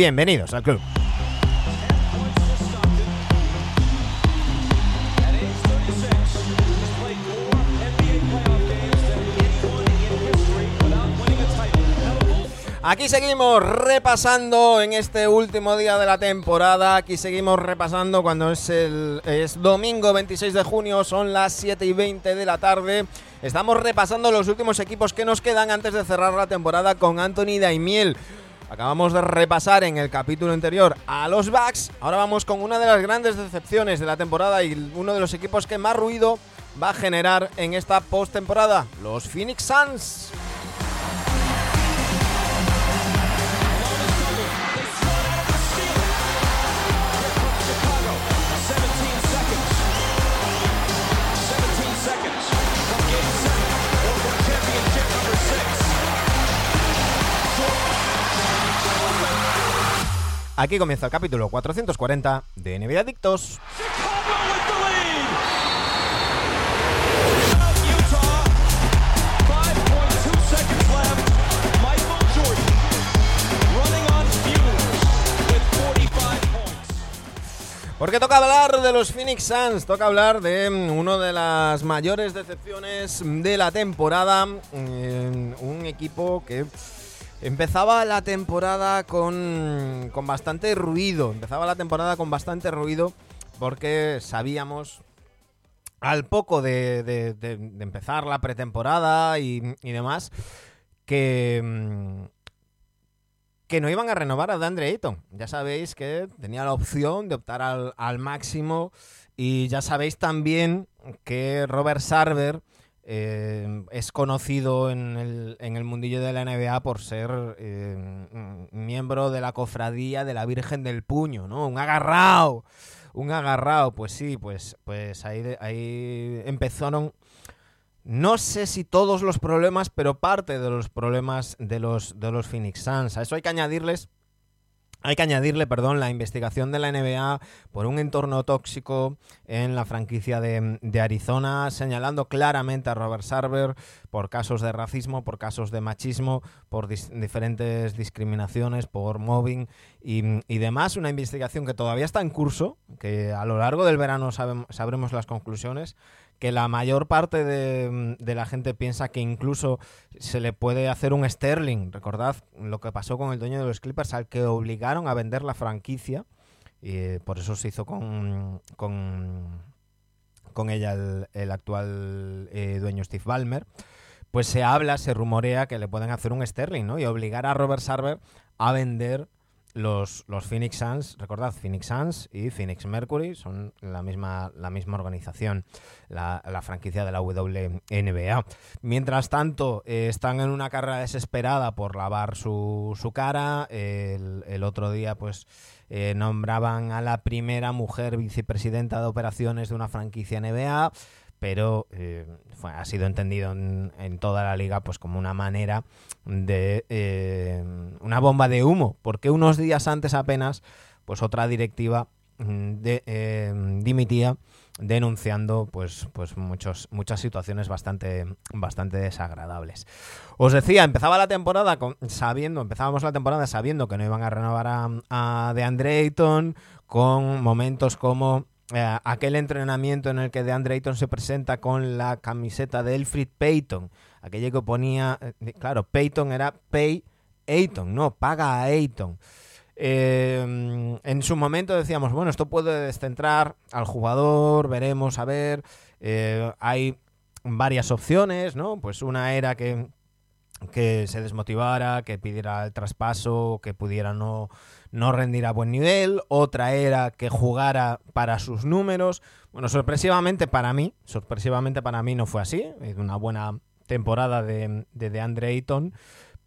bienvenidos al club. Aquí seguimos repasando en este último día de la temporada. Aquí seguimos repasando cuando es el es domingo 26 de junio, son las 7 y 20 de la tarde. Estamos repasando los últimos equipos que nos quedan antes de cerrar la temporada con Anthony Daimiel. Acabamos de repasar en el capítulo anterior a los Bucks. Ahora vamos con una de las grandes decepciones de la temporada y uno de los equipos que más ruido va a generar en esta postemporada, los Phoenix Suns. Aquí comienza el capítulo 440 de NBA Adictos. Porque toca hablar de los Phoenix Suns, toca hablar de mm, una de las mayores decepciones de la temporada, mm, un equipo que Empezaba la temporada con, con bastante ruido. Empezaba la temporada con bastante ruido porque sabíamos al poco de, de, empezar la pretemporada y, demás, que, mm, que no iban a renovar a DeAndre Ayton. Ya sabéis que tenía la opción de optar al, al máximo y ya sabéis también que Robert Sarver eh, es conocido en el, en el, mundillo de la NBA por ser eh, miembro de la cofradía de la Virgen del Puño, ¿no? Un agarrado, un agarrado, pues sí, pues, pues ahí, ahí empezaron, no sé si todos los problemas, pero parte de los problemas de los, de los Phoenix Suns. A eso hay que añadirles hay que añadirle, perdón, la investigación de la NBA por un entorno tóxico en la franquicia de, Arizona, señalando claramente a Robert Sarver por casos de racismo, por casos de machismo, por diferentes discriminaciones, por mobbing y, demás. Una investigación que todavía está en curso, que a lo largo del verano sabremos las conclusiones que la mayor parte de, la gente piensa que incluso se le puede hacer un Sterling. Recordad lo que pasó con el dueño de los Clippers al que obligaron a vender la franquicia. Y eh, por eso se hizo con, con, con ella el, actual eh, dueño Steve Ballmer. Pues se habla, se rumorea que le pueden hacer un Sterling, ¿no? Y obligar a Robert Sarver a vender los, los Phoenix Suns, recordad, Phoenix Suns y Phoenix Mercury son la misma, la misma organización, la, franquicia de la WNBA. Mientras tanto, eh, están en una carrera desesperada por lavar su, su cara. El, el, otro día, pues, eh, nombraban a la primera mujer vicepresidenta de operaciones de una franquicia NBA pero eh, ha sido entendido en, toda la liga pues como una manera de eh, una bomba de humo, porque unos días antes apenas pues otra directiva mm, de, eh, dimitía denunciando pues pues muchos muchas situaciones bastante bastante desagradables. Os decía, empezaba la temporada sabiendo, empezábamos la temporada sabiendo que no iban a renovar a, a DeAndre Ayton con momentos como eh, aquel entrenamiento en el que DeAndre Ayton se presenta con la camiseta de Elfrid Payton, aquella que ponía, eh, claro, Payton era Pay Ayton, no, paga a Ayton. Eh, en su momento decíamos, bueno, esto puede descentrar al jugador, veremos, a ver, hay varias opciones, ¿no? Pues una era que, que se desmotivara, que pidiera el traspaso, que pudiera no no rendir a buen nivel, otra era que jugara para sus números. Bueno, sorpresivamente para mí, sorpresivamente para mí no fue así, es una buena temporada de, de, Andre Ayton,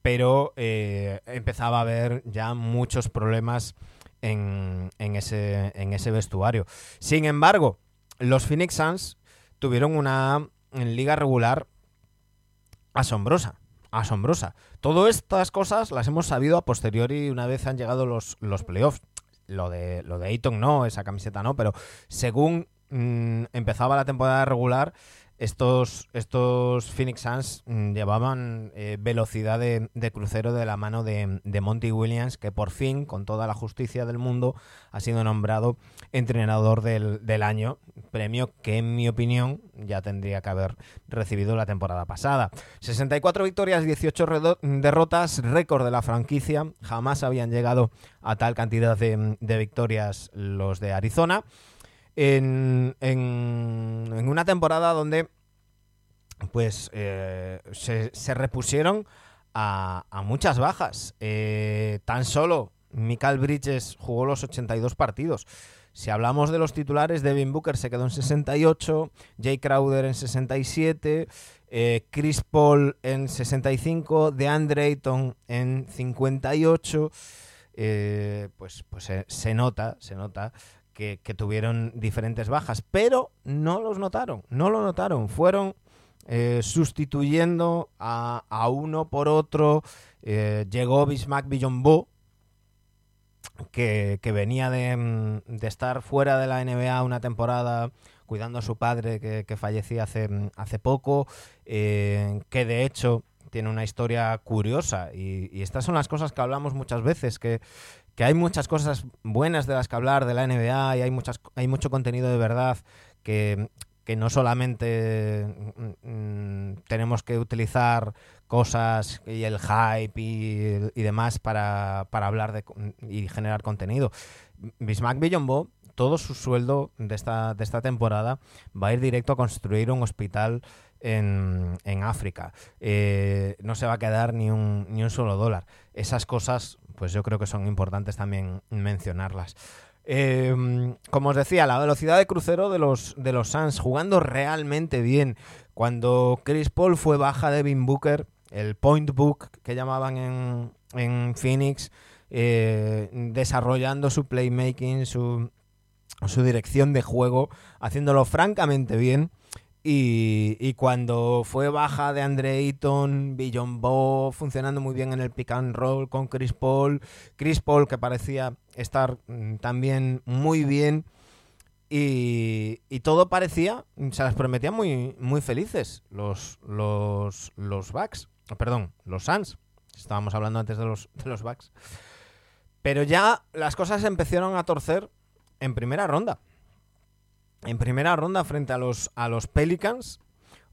pero eh, empezaba a haber ya muchos problemas en, en, ese, en ese vestuario. Sin embargo, los Phoenix Suns tuvieron una liga regular asombrosa asombrosa. Todas estas cosas las hemos sabido a posteriori una vez han llegado los, los playoffs. Lo de, lo de Ayton no, esa camiseta no, pero según mm, empezaba la temporada regular, estos, estos Phoenix Suns mm, llevaban eh, velocidad de, crucero de la mano de, Monty Williams, que por fin, con toda la justicia del mundo, ha sido nombrado entrenador del, del año, premio que en mi opinión ya tendría que haber recibido la temporada pasada. 64 victorias, 18 derrotas, récord de la franquicia, jamás habían llegado a tal cantidad de, de victorias los de Arizona en, en, una temporada donde pues eh, se, repusieron a, muchas bajas. Eh, tan solo Michael Bridges jugó los 82 partidos. Si hablamos de los titulares, Devin Booker se quedó en 68, Jay Crowder en 67, eh, Chris Paul en 65, DeAndre Ayton en 58. pues pues se nota, se nota que, tuvieron diferentes bajas, pero no los notaron, no lo notaron, fueron eh, sustituyendo a, uno por otro. Eh, llegó Bismack Billonbo, que, que venía mm, de, estar fuera de la NBA una temporada cuidando a su padre que, fallecía hace, hace poco, eh, que de hecho tiene una historia curiosa y, y, estas son las cosas que hablamos muchas veces, que que hay muchas cosas buenas de las que hablar de la NBA y hay, muchas, hay mucho contenido de verdad que, no solamente mm, tenemos que utilizar cosas y el hype y, demás para, hablar de, y generar contenido. Bismack Billonbo, todo su sueldo de esta, de esta temporada va a ir directo a construir un hospital en, en África. Eh, no se va a quedar ni un, ni un solo dólar. Esas cosas pues yo creo que son importantes también mencionarlas. Em, como os decía, la velocidad de crucero de los, de los Suns jugando realmente bien. Cuando Chris Paul fue baja de Devin Booker, el point book que llamaban en, en Phoenix, eh, desarrollando su playmaking, su, su dirección de juego, haciéndolo francamente bien. Y, cuando fue baja de Andre Ayton, Billion Bo funcionando muy bien en el pick and roll con Chris Paul, Chris Paul que parecía estar mm, también muy bien y, todo parecía, se las prometía muy, muy felices los, los, los Bucks, perdón, los Suns, estábamos hablando antes de los, de los Bucks, pero ya las cosas empezaron a torcer en primera ronda en primera ronda frente a los, a los Pelicans,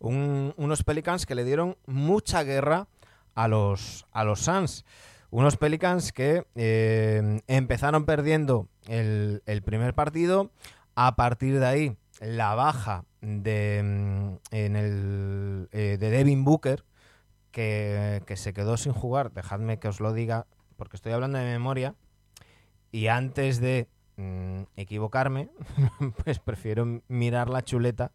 unos Pelicans que le dieron mucha guerra a los, a los Suns. Unos Pelicans que eh, empezaron perdiendo el, primer partido. A partir de ahí, la baja de, mm, en el, eh, de Devin Booker, que, que se quedó sin jugar. Dejadme que os lo diga, porque estoy hablando de memoria. Y antes de Mm, equivocarme, pues prefiero mirar la chuleta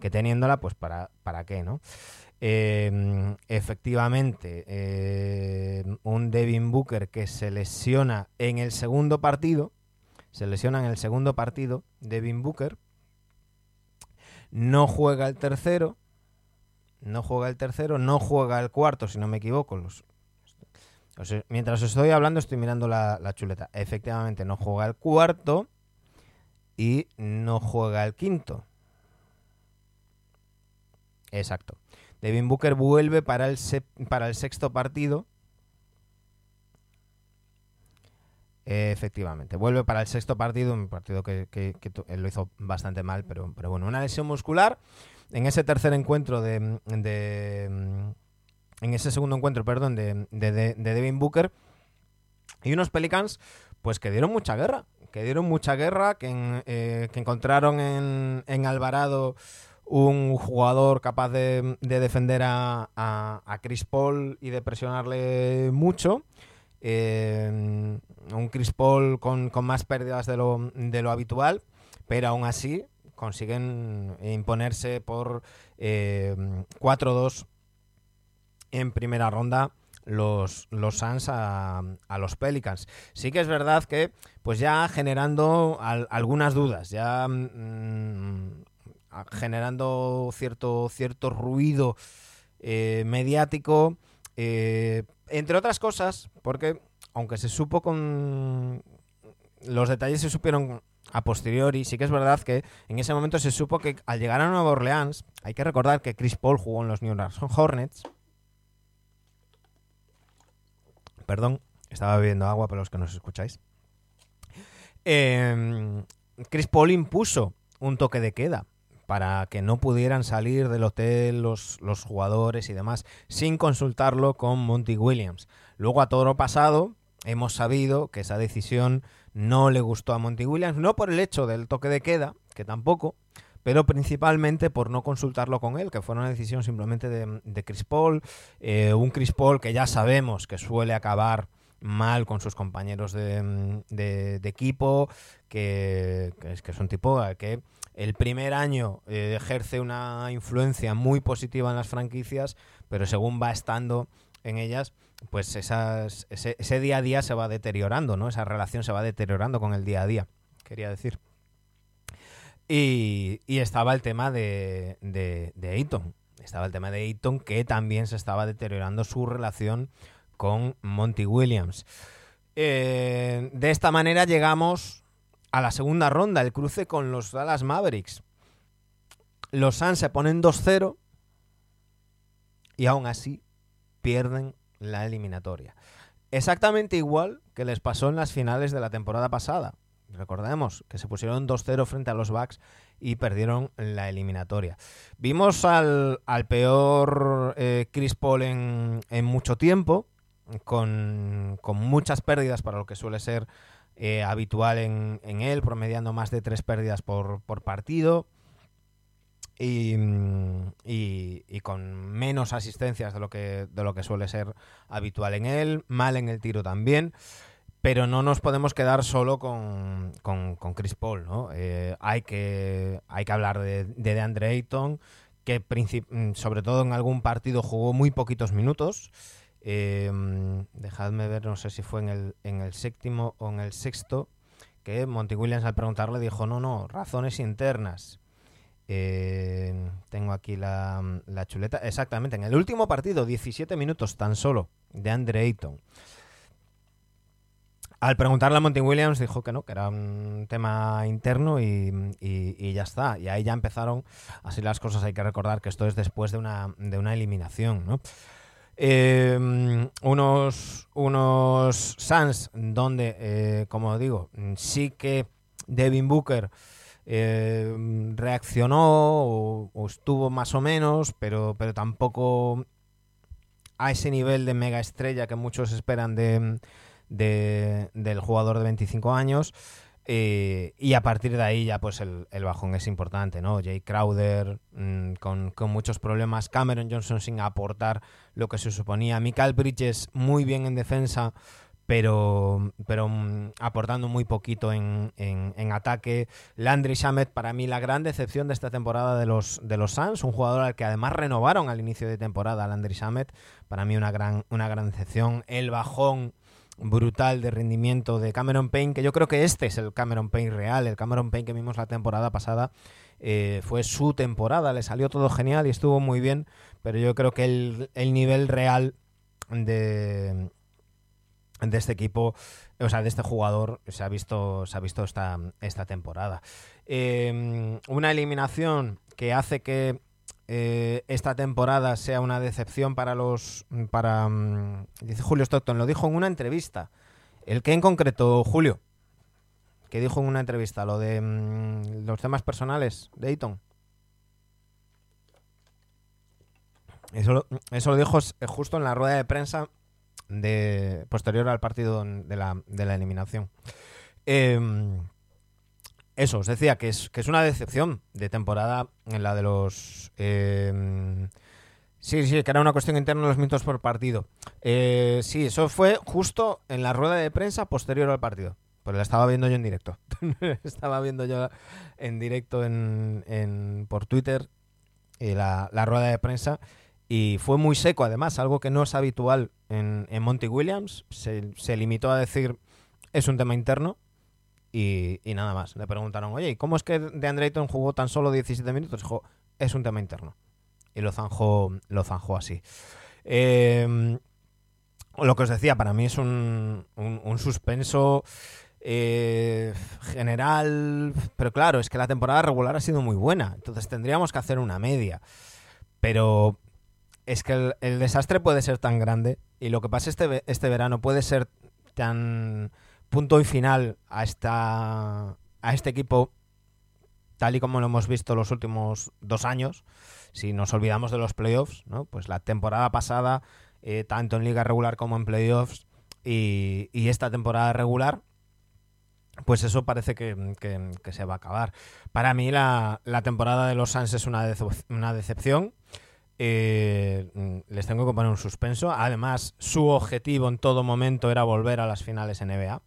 que teniéndola, pues para, para qué, ¿no? Em, efectivamente, em, un Devin Booker que se lesiona en el segundo partido, se lesiona en el segundo partido, Devin Booker, no juega el tercero, no juega el tercero, no juega el cuarto, si no me equivoco, los, mientras os estoy hablando, estoy mirando la, chuleta. Efectivamente, no juega el cuarto y no juega el quinto. Exacto. Devin Booker vuelve para el, para el sexto partido. Efectivamente, vuelve para el sexto partido, un partido que, lo hizo bastante mal, pero, pero bueno, una lesión muscular. En ese tercer encuentro de, en ese segundo encuentro, perdón, de, de, Devin Booker. Y unos Pelicans, pues que dieron mucha guerra. Que dieron mucha guerra, que, eh, encontraron en, Alvarado un jugador capaz de, defender a, a, Chris Paul y de presionarle mucho. Eh, un Chris Paul con, más pérdidas de lo, de lo habitual, pero aún así consiguen imponerse por eh, 4-2 en primera ronda los, los Suns a, los Pelicans. Sí que es verdad que, pues ya generando algunas dudas, ya mm, generando cierto, cierto ruido eh, mediático, eh, entre otras cosas, porque aunque se supo con... Los detalles se supieron a posteriori, sí que es verdad que en ese momento se supo que al llegar a Nueva Orleans, hay que recordar que Chris Paul jugó en los New York Hornets. Perdón, estaba bebiendo agua para los que nos escucháis. Em, Chris Paul impuso un toque de queda para que no pudieran salir del hotel los, los jugadores y demás sin consultarlo con Monty Williams. Luego a todo lo pasado hemos sabido que esa decisión no le gustó a Monty Williams, no por el hecho del toque de queda, que tampoco, pero principalmente por no consultarlo con él, que fue una decisión simplemente de, Chris Paul, eh, un Chris Paul que ya sabemos que suele acabar mal con sus compañeros de, equipo, que, es, que es un tipo que el primer año eh, ejerce una influencia muy positiva en las franquicias, pero según va estando en ellas, pues esas, ese, día a día se va deteriorando, ¿no? Esa relación se va deteriorando con el día a día, quería decir. Y, estaba el tema de, de. Estaba el tema de Ayton que también se estaba deteriorando su relación con Monty Williams. Eh, de esta manera llegamos a la segunda ronda, el cruce con los Dallas Mavericks. Los Suns se ponen 2-0 y aún así pierden la eliminatoria. Exactamente igual que les pasó en las finales de la temporada pasada. Recordemos que se pusieron 2-0 frente a los Bucks y perdieron la eliminatoria. Vimos al, peor eh, Chris Paul en, mucho tiempo, con, muchas pérdidas para lo que suele ser eh, habitual en, él, promediando más de tres pérdidas por, por partido. Mm, y, con menos asistencias de lo, que, de lo que suele ser habitual en él, mal en el tiro también. Pero no nos podemos quedar solo con, con, Chris Paul, ¿no? Eh, hay, que, hay que hablar de, de DeAndre Ayton, que mm, sobre todo en algún partido jugó muy poquitos minutos. Eh, dejadme ver, no sé si fue en el, en el séptimo o en el sexto, que Monty Williams al preguntarle dijo, no, no, razones internas. Eh, tengo aquí la, chuleta. Exactamente, en el último partido, 17 minutos tan solo, de Andre Ayton. Al preguntarle a Monty Williams dijo que no, que era un tema interno y, ya está. Y ahí ya empezaron así las cosas. Hay que recordar que esto es después de una, de una eliminación. Eh, unos, unos Suns donde, eh, como digo, sí que Devin Booker eh, reaccionó o, estuvo más o menos, pero, pero tampoco a ese nivel de mega estrella que muchos esperan de, del jugador de 25 años. Eh, y a partir de ahí ya pues el, bajón es importante, ¿no? Jay Crowder mm, con, muchos problemas, Cameron Johnson sin aportar lo que se suponía, Michael Bridges muy bien en defensa, pero, pero mm, aportando muy poquito en, en, ataque. Landry Shamet, para mí, la gran decepción de esta temporada de los, de los Suns, un jugador al que además renovaron al inicio de temporada, Landry Shamet, para mí una gran, una gran decepción. El bajón brutal de rendimiento de Cameron Payne, que yo creo que este es el Cameron Payne real, el Cameron Payne que vimos la temporada pasada. Eh, fue su temporada, le salió todo genial y estuvo muy bien, pero yo creo que el, el nivel real de, de este equipo, o sea, de este jugador se ha visto, se ha visto esta, esta temporada. Em, una eliminación que hace que eh, esta temporada sea una decepción para los. para mm, Dice Julio Stockton, lo dijo en una entrevista. ¿El que en concreto, Julio? ¿Qué dijo en una entrevista? Lo de mm, los temas personales de Eaton. Eso, eso lo dijo justo en la rueda de prensa de posterior al partido de la, de la eliminación. Em, eso, os decía que es, que es una decepción de temporada en la de los... Em, sí, sí, que era una cuestión interna de los minutos por partido. Eh, sí, eso fue justo en la rueda de prensa posterior al partido. Pues la estaba viendo yo en directo. estaba viendo yo en directo en, en por Twitter eh, la, la rueda de prensa y fue muy seco, además, algo que no es habitual en, Monty Williams. Se, limitó a decir, es un tema interno. Y, nada más. Le preguntaron, oye, ¿cómo es que de Ayton jugó tan solo 17 minutos? Dijo, es un tema interno. Y lo zanjó, lo zanjó así. Em, lo que os decía, para mí es un, un, suspenso eh, general, pero claro, es que la temporada regular ha sido muy buena, entonces tendríamos que hacer una media. Pero es que el, desastre puede ser tan grande y lo que pasa este, este verano puede ser tan punto y final a, esta, a este equipo tal y como lo hemos visto los últimos dos años. Si nos olvidamos de los playoffs, pues la temporada pasada, eh, tanto en liga regular como en playoffs, y, y esta temporada regular, pues eso parece que, se va a acabar. Para mí la, temporada de los Suns es una, una decepción. Eh, les tengo que poner un suspenso. Además, su objetivo en todo momento era volver a las finales NBA.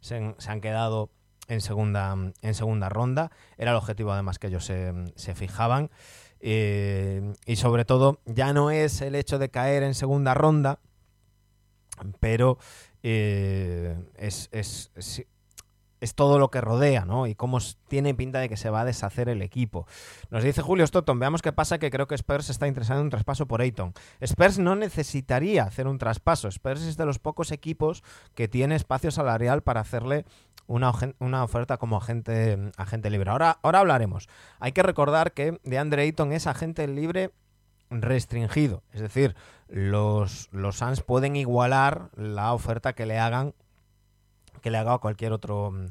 Se, han quedado en segunda, en segunda ronda. Era el objetivo además que ellos se, fijaban. Eh, y sobre todo, ya no es el hecho de caer en segunda ronda, pero eh, es, es todo lo que rodea, ¿no? Y cómo tiene pinta de que se va a deshacer el equipo. Nos dice Julio Stoughton, veamos qué pasa, que creo que Spurs está interesado en un traspaso por Ayton. Spurs no necesitaría hacer un traspaso. Spurs es de los pocos equipos que tiene espacio salarial para hacerle una, una oferta como agente, agente libre. Ahora, ahora hablaremos. Hay que recordar que de Andre Ayton es agente libre restringido. Es decir, los, los Suns pueden igualar la oferta que le hagan que le haga a cualquier otro, mm,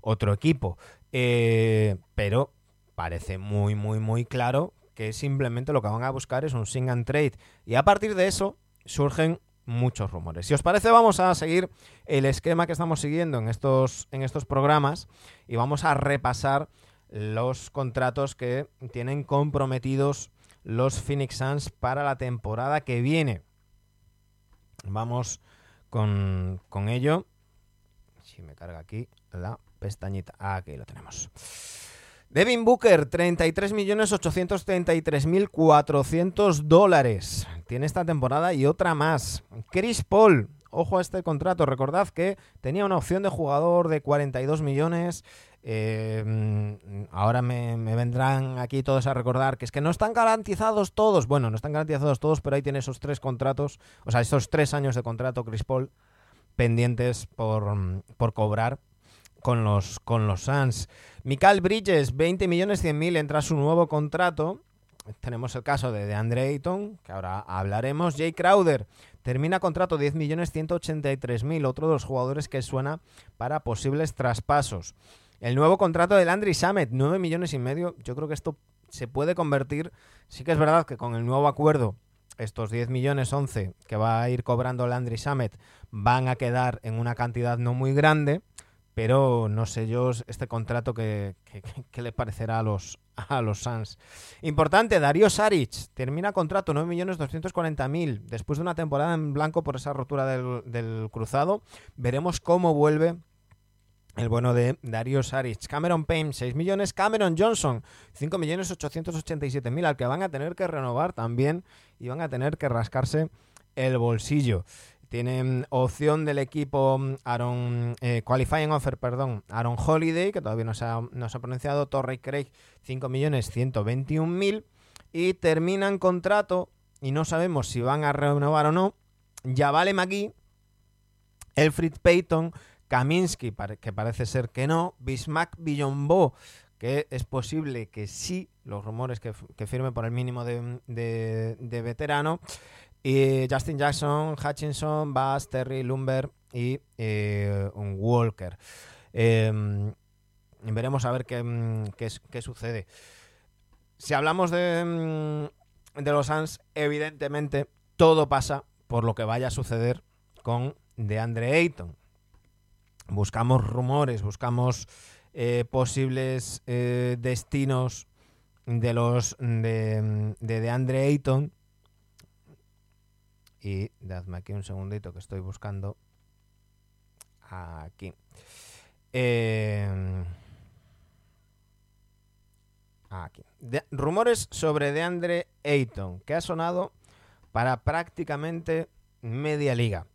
otro equipo. Eh, pero parece muy, muy, muy claro que simplemente lo que van a buscar es un sing and trade. Y a partir de eso surgen muchos rumores. Si os parece, vamos a seguir el esquema que estamos siguiendo en estos, en estos programas y vamos a repasar los contratos que tienen comprometidos los Phoenix Suns para la temporada que viene. Vamos con, con ello me carga aquí la pestañita. Aquí lo tenemos. Devin Booker, 33.833.400 dólares. Tiene esta temporada y otra más. Chris Paul, ojo a este contrato. Recordad que tenía una opción de jugador de 42 millones. Eh, ahora me, me, vendrán aquí todos a recordar que es que no están garantizados todos. Bueno, no están garantizados todos, pero ahí tiene esos tres contratos. O sea, esos tres años de contrato Chris Paul pendientes por, por cobrar con los, con los Suns. Michael Bridges, 20 millones 100 mil, entra su nuevo contrato. Tenemos el caso de DeAndre Ayton, que ahora hablaremos. Jay Crowder termina contrato 10 millones 183 mil, otro de los jugadores que suena para posibles traspasos. El nuevo contrato de Landry Summit, 9 millones y medio. Yo creo que esto se puede convertir. Sí que es verdad que con el nuevo acuerdo estos 10 millones 11 que va a ir cobrando Landry Summit van a quedar en una cantidad no muy grande, pero no sé yo este contrato que, le parecerá a los, a los Suns. Importante, Darío Saric termina contrato 9 millones 240 mil después de una temporada en blanco por esa rotura del, del cruzado. Veremos cómo vuelve el bueno de Dario Saric. Cameron Payne, 6 millones. Cameron Johnson, 5 millones 887 mil, al que van a tener que renovar también y van a tener que rascarse el bolsillo. Tienen opción del equipo mm, Aaron, eh, qualifying offer, perdón, Aaron Holiday, que todavía no se ha, pronunciado, Torrey Craig, 5 millones 121 mil. Y terminan contrato, y no sabemos si van a renovar o no, ya vale McGee, Elfrid Payton, Kaminsky, que parece ser que no, Bismack Billonbo, que es posible que sí, los rumores que, firme por el mínimo de, veterano, y Justin Jackson, Hutchinson, Bass, Terry, Lumber y eh, Walker. Em, veremos a ver qué, qué, sucede. Si hablamos de, de los Suns, evidentemente todo pasa por lo que vaya a suceder con DeAndre Ayton buscamos rumores, buscamos eh, posibles eh, destinos de los de, de, Andre Ayton. Y dadme aquí un segundito que estoy buscando. Aquí. Em, aquí. rumores sobre DeAndre Ayton, que ha sonado para prácticamente media liga.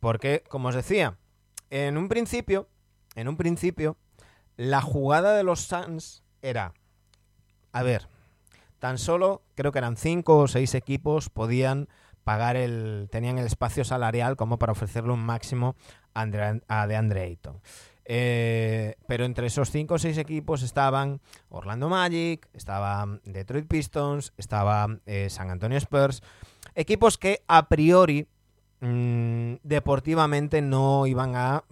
Porque, como os decía, en un principio, en un principio, la jugada de los Suns era, a ver, tan solo creo que eran cinco o seis equipos podían pagar el, tenían el espacio salarial como para ofrecerle un máximo a, Andre Ayton. Eh, pero entre esos cinco o seis equipos estaban Orlando Magic, estaba Detroit Pistons, estaba eh, San Antonio Spurs, equipos que a priori mm, deportivamente no iban a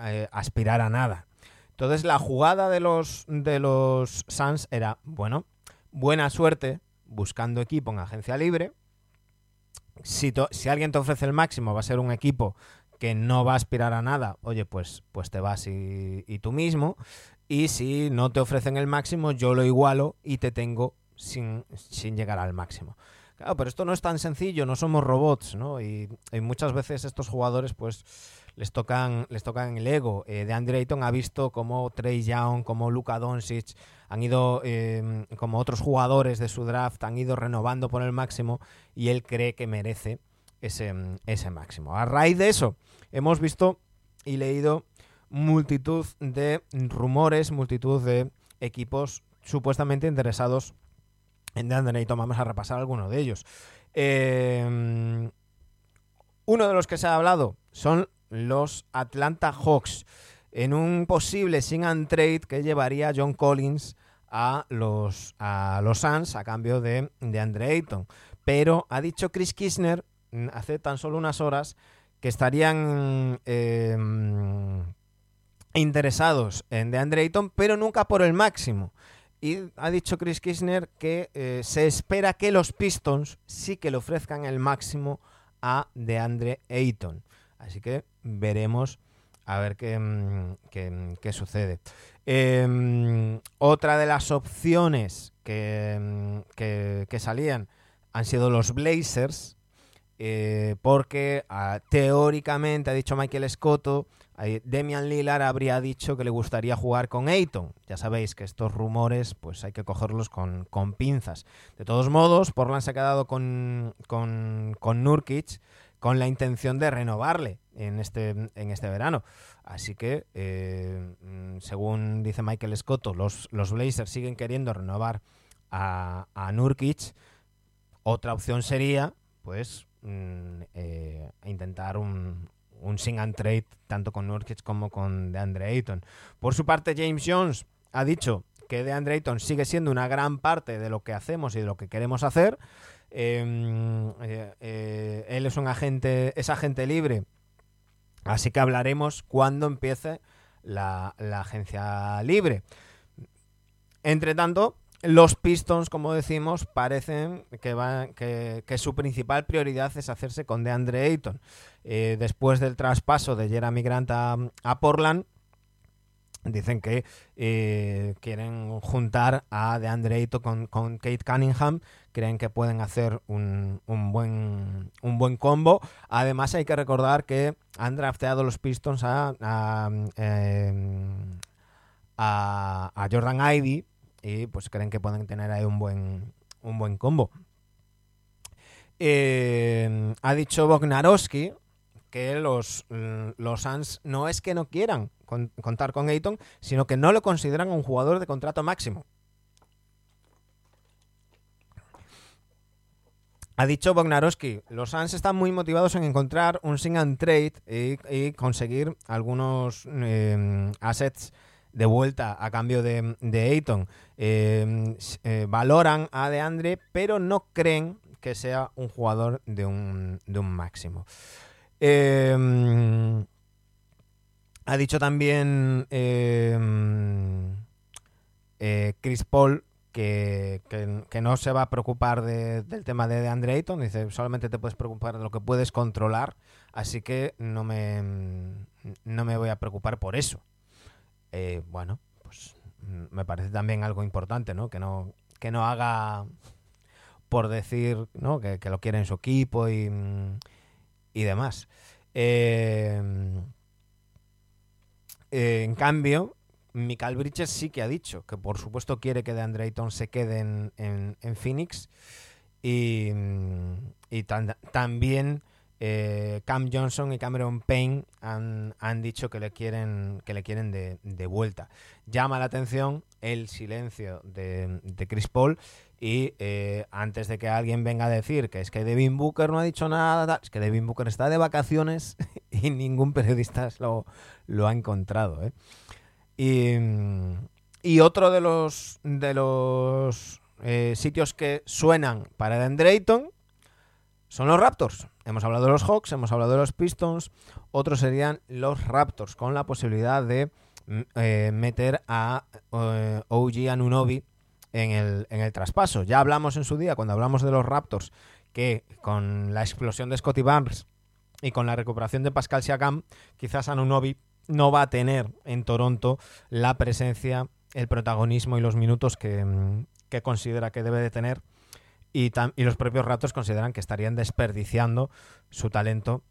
eh, aspirar a nada. Entonces la jugada de los, de los Suns era, bueno, buena suerte buscando equipo en agencia libre. Si, si alguien te ofrece el máximo, va a ser un equipo que no va a aspirar a nada, oye, pues, pues te vas y, tú mismo. Y si no te ofrecen el máximo, yo lo igualo y te tengo sin, sin llegar al máximo. Claro, pero esto no es tan sencillo, no somos robots, ¿no? Y, muchas veces estos jugadores, pues, les tocan, les tocan el ego. Eh, de Andre Ayton ha visto como Trey Young, como Luka Doncic, han ido, em, como otros jugadores de su draft, han ido renovando por el máximo y él cree que merece ese, ese máximo. A raíz de eso, hemos visto y leído multitud de rumores, multitud de equipos supuestamente interesados en DeAndre Ayton. Vamos a repasar algunos de ellos. Em, uno de los que se ha hablado son los Atlanta Hawks en un posible sing and trade que llevaría John Collins a los, a los Suns a cambio de, de Andre Ayton. Pero ha dicho Chris Kirchner mm, hace tan solo unas horas que estarían em, interesados en DeAndre Ayton, pero nunca por el máximo. Y ha dicho Chris Kirchner que eh, se espera que los Pistons sí que le ofrezcan el máximo a DeAndre Ayton. Así que veremos a ver qué, mm, qué, sucede. Em, otra de las opciones que, mm, que salían han sido los Blazers, eh, porque ah, teóricamente, ha dicho Michael Scotto, Demian Lillard habría dicho que le gustaría jugar con Ayton. Ya sabéis que estos rumores pues hay que cogerlos con, pinzas. De todos modos, Portland se ha quedado con, con, con Nurkic con la intención de renovarle en este, en este verano. Así que, eh, según dice Michael Scotto, los, los Blazers siguen queriendo renovar a, a Nurkic. Otra opción sería, pues, Mm, eh, intentar un, un sing and trade tanto con Nurkic como con DeAndre Ayton. Por su parte, James Jones ha dicho que DeAndre Ayton sigue siendo una gran parte de lo que hacemos y de lo que queremos hacer. Em, eh, eh, él es un agente, es agente libre, así que hablaremos cuando empiece la, la agencia libre. Entre tanto, los Pistons, como decimos, parecen que, que, su principal prioridad es hacerse con DeAndre Ayton. Eh, después del traspaso de Jeremy Grant a, Portland, dicen que eh, quieren juntar a DeAndre Ayton con, Kate Cunningham, creen que pueden hacer un, buen, un buen combo. Además hay que recordar que han drafteado los Pistons a, a, em, a Jordan Ivy, y pues creen que pueden tener ahí un buen, un buen combo. Eh, ha dicho Bognarowski que los, los Suns no es que no quieran contar con Ayton, sino que no lo consideran un jugador de contrato máximo. Ha dicho Bognarowski, los Suns están muy motivados en encontrar un sing and trade y, conseguir algunos eh, assets de vuelta a cambio de, de Ayton. Em, eh, valoran a DeAndre, pero no creen que sea un jugador de un, de un máximo. Em, ha dicho también em, eh, Chris Paul que, no se va a preocupar del tema de DeAndre Ayton. Dice, solamente te puedes preocupar de lo que puedes controlar, así que no me, no me voy a preocupar por eso. Eh, bueno, pues mm, me parece también algo importante, ¿no? Que no, que no haga por decir, ¿no? Que, lo quiere en su equipo y, mm, y demás. Eh, eh, en cambio, Michael Bridges sí que ha dicho que por supuesto quiere que DeAndre Ayton se quede en, en, Phoenix y, mm, y también eh, Cam Johnson y Cameron Payne han, dicho que le quieren, que le quieren de, vuelta. Llama la atención el silencio de, Chris Paul y eh, antes de que alguien venga a decir que es que Devin Booker no ha dicho nada, es que Devin Booker está de vacaciones y ningún periodista lo, lo ha encontrado. ¿eh? Y, y, otro de los, de los sitios que suenan para DeAndre Ayton son los Raptors. Hemos hablado de los Hawks, hemos hablado de los Pistons, otros serían los Raptors, con la posibilidad de mm, eh, meter a eh, OG Anunobi en el, en el traspaso. Ya hablamos en su día, cuando hablamos de los Raptors, que con la explosión de Scotty Barnes y con la recuperación de Pascal Siakam, quizás Anunobi no va a tener en Toronto la presencia, el protagonismo y los minutos que, mm, que considera que debe de tener y, los propios Raptors consideran que estarían desperdiciando su talento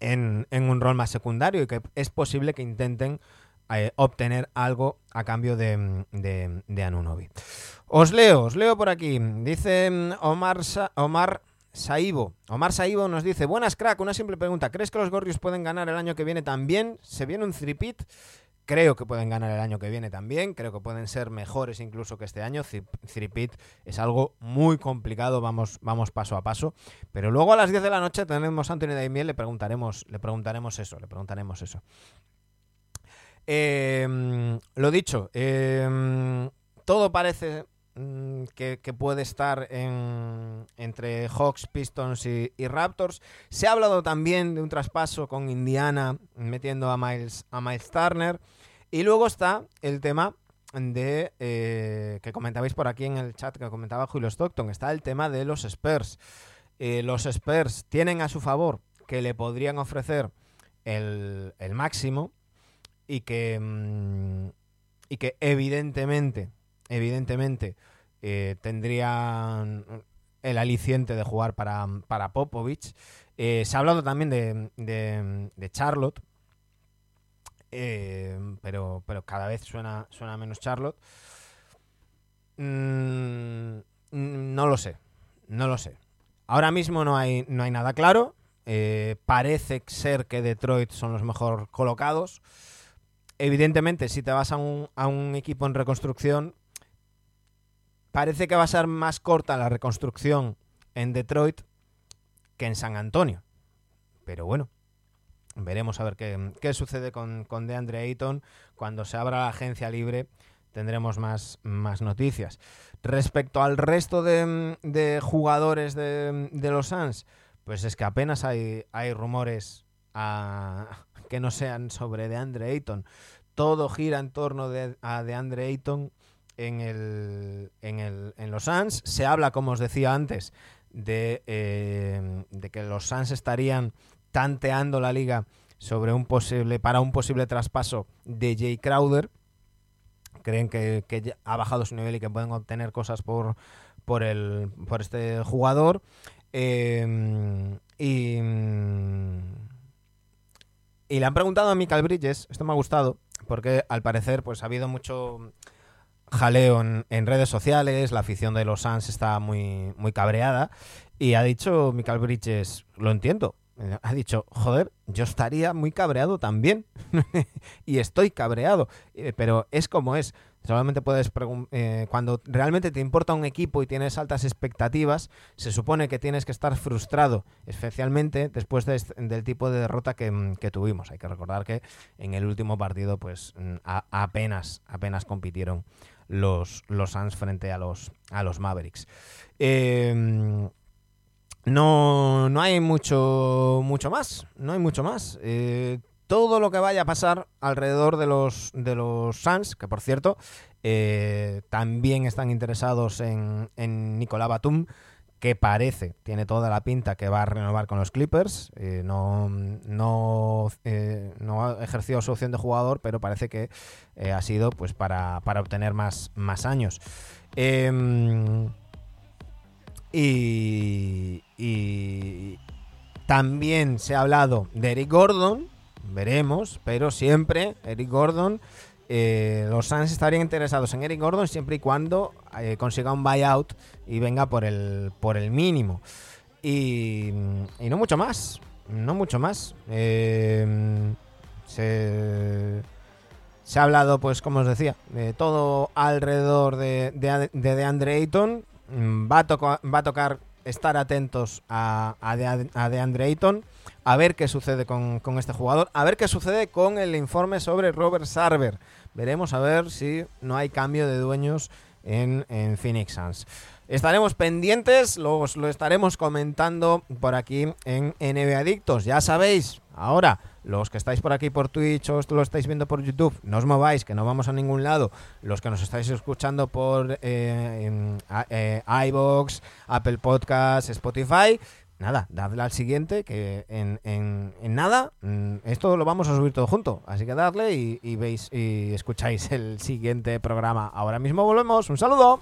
en, un rol más secundario y que es posible que intenten eh, obtener algo a cambio de, de. Os leo, os leo por aquí. Dice mm, Omar, Omar Saibo. Omar Saibo nos dice, buenas crack, una simple pregunta. ¿Crees que los Gorrios pueden ganar el año que viene también? ¿Se viene un three-pit? Creo que pueden ganar el año que viene también. Creo que pueden ser mejores incluso que este año. Three-pit es algo muy complicado. Vamos, vamos paso a paso. Pero luego a las 10 de la noche tenemos a Anthony Daimiel. Le preguntaremos, le preguntaremos eso. Le preguntaremos eso. Em, lo dicho, em, todo parece mm, que, puede estar entre Hawks, Pistons y, Raptors. Se ha hablado también de un traspaso con Indiana metiendo a Miles, a Miles Turner. Y luego está el tema de eh, que comentabais por aquí en el chat que comentaba Julio Stockton, está el tema de los Spurs. Eh, los Spurs tienen a su favor que le podrían ofrecer el, máximo y que, mm, y que evidentemente, evidentemente eh, tendrían el aliciente de jugar para, para Popovich. se ha hablado también de, de, de Charlotte, eh, pero, pero cada vez suena, suena menos Charlotte. Mm, no lo sé, no lo sé. Ahora mismo no hay, no hay nada claro. Eh, parece ser que Detroit son los mejor colocados. Evidentemente, si te vas a un, a un equipo en reconstrucción, parece que va a ser más corta la reconstrucción en Detroit que en San Antonio. Pero bueno, Veremos a ver qué, sucede con, con DeAndre Ayton. Cuando se abra la agencia libre tendremos más, más noticias. Respecto al resto de, jugadores de, los Suns, pues es que apenas hay, hay rumores que no sean sobre DeAndre Ayton. Todo gira en torno de, a DeAndre Ayton en, el, en, el, en los Suns. Se habla, como os decía antes, de, eh, de que los Suns estarían tanteando la liga sobre un posible para un posible traspaso de Jay Crowder. Creen que, ha bajado su nivel y que pueden obtener cosas por, por, el, por este jugador. Em, y, le han preguntado a Michael Bridges, esto me ha gustado, porque al parecer pues ha habido mucho jaleo en, en, redes sociales, la afición de los Suns está muy, muy cabreada y ha dicho Michael Bridges, lo entiendo, ha dicho, joder, yo estaría muy cabreado también. y estoy cabreado. Eh, pero es como es. Solamente puedes eh, cuando realmente te importa un equipo y tienes altas expectativas, se supone que tienes que estar frustrado, especialmente después del tipo de derrota mm, que, tuvimos. Hay que recordar que en el último partido, pues mm, apenas, apenas compitieron los, los Suns frente a los, a los Mavericks. Eh, no, no hay mucho, mucho más. No hay mucho más. Eh, todo lo que vaya a pasar alrededor de los, de los Suns, que por cierto, eh, también están interesados en, en Nicolás Batum, que parece, tiene toda la pinta que va a renovar con los Clippers. Eh, no, no, no, ha ejercido su opción de jugador, pero parece que ha sido pues para, para obtener más, más años. Em, y, también se ha hablado de Eric Gordon, veremos, pero siempre Eric Gordon, eh, los Suns estarían interesados en Eric Gordon siempre y cuando eh, consiga un buyout y venga por el, por el mínimo. Y, no mucho más, no mucho más. Eh, se, ha hablado, pues como os decía, de todo alrededor de, de, de, Ayton. Mm, va a, va a tocar estar atentos a, a, de, a DeAndre Ayton, a ver qué sucede con, con, este jugador, a ver qué sucede con el informe sobre Robert Sarver. Veremos a ver si no hay cambio de dueños en, en Phoenix Suns. Estaremos pendientes, lo, lo estaremos comentando por aquí en NB Adictos. Ya sabéis, ahora los que estáis por aquí por Twitch o lo estáis viendo por YouTube, no os mováis, que no vamos a ningún lado. Los que nos estáis escuchando por eh, eh, iBox, Apple Podcasts, Spotify, nada, dadle al siguiente, que en, nada, mm, esto lo vamos a subir todo junto. Así que dadle y, y veis y escucháis el siguiente programa. Ahora mismo volvemos. Un saludo.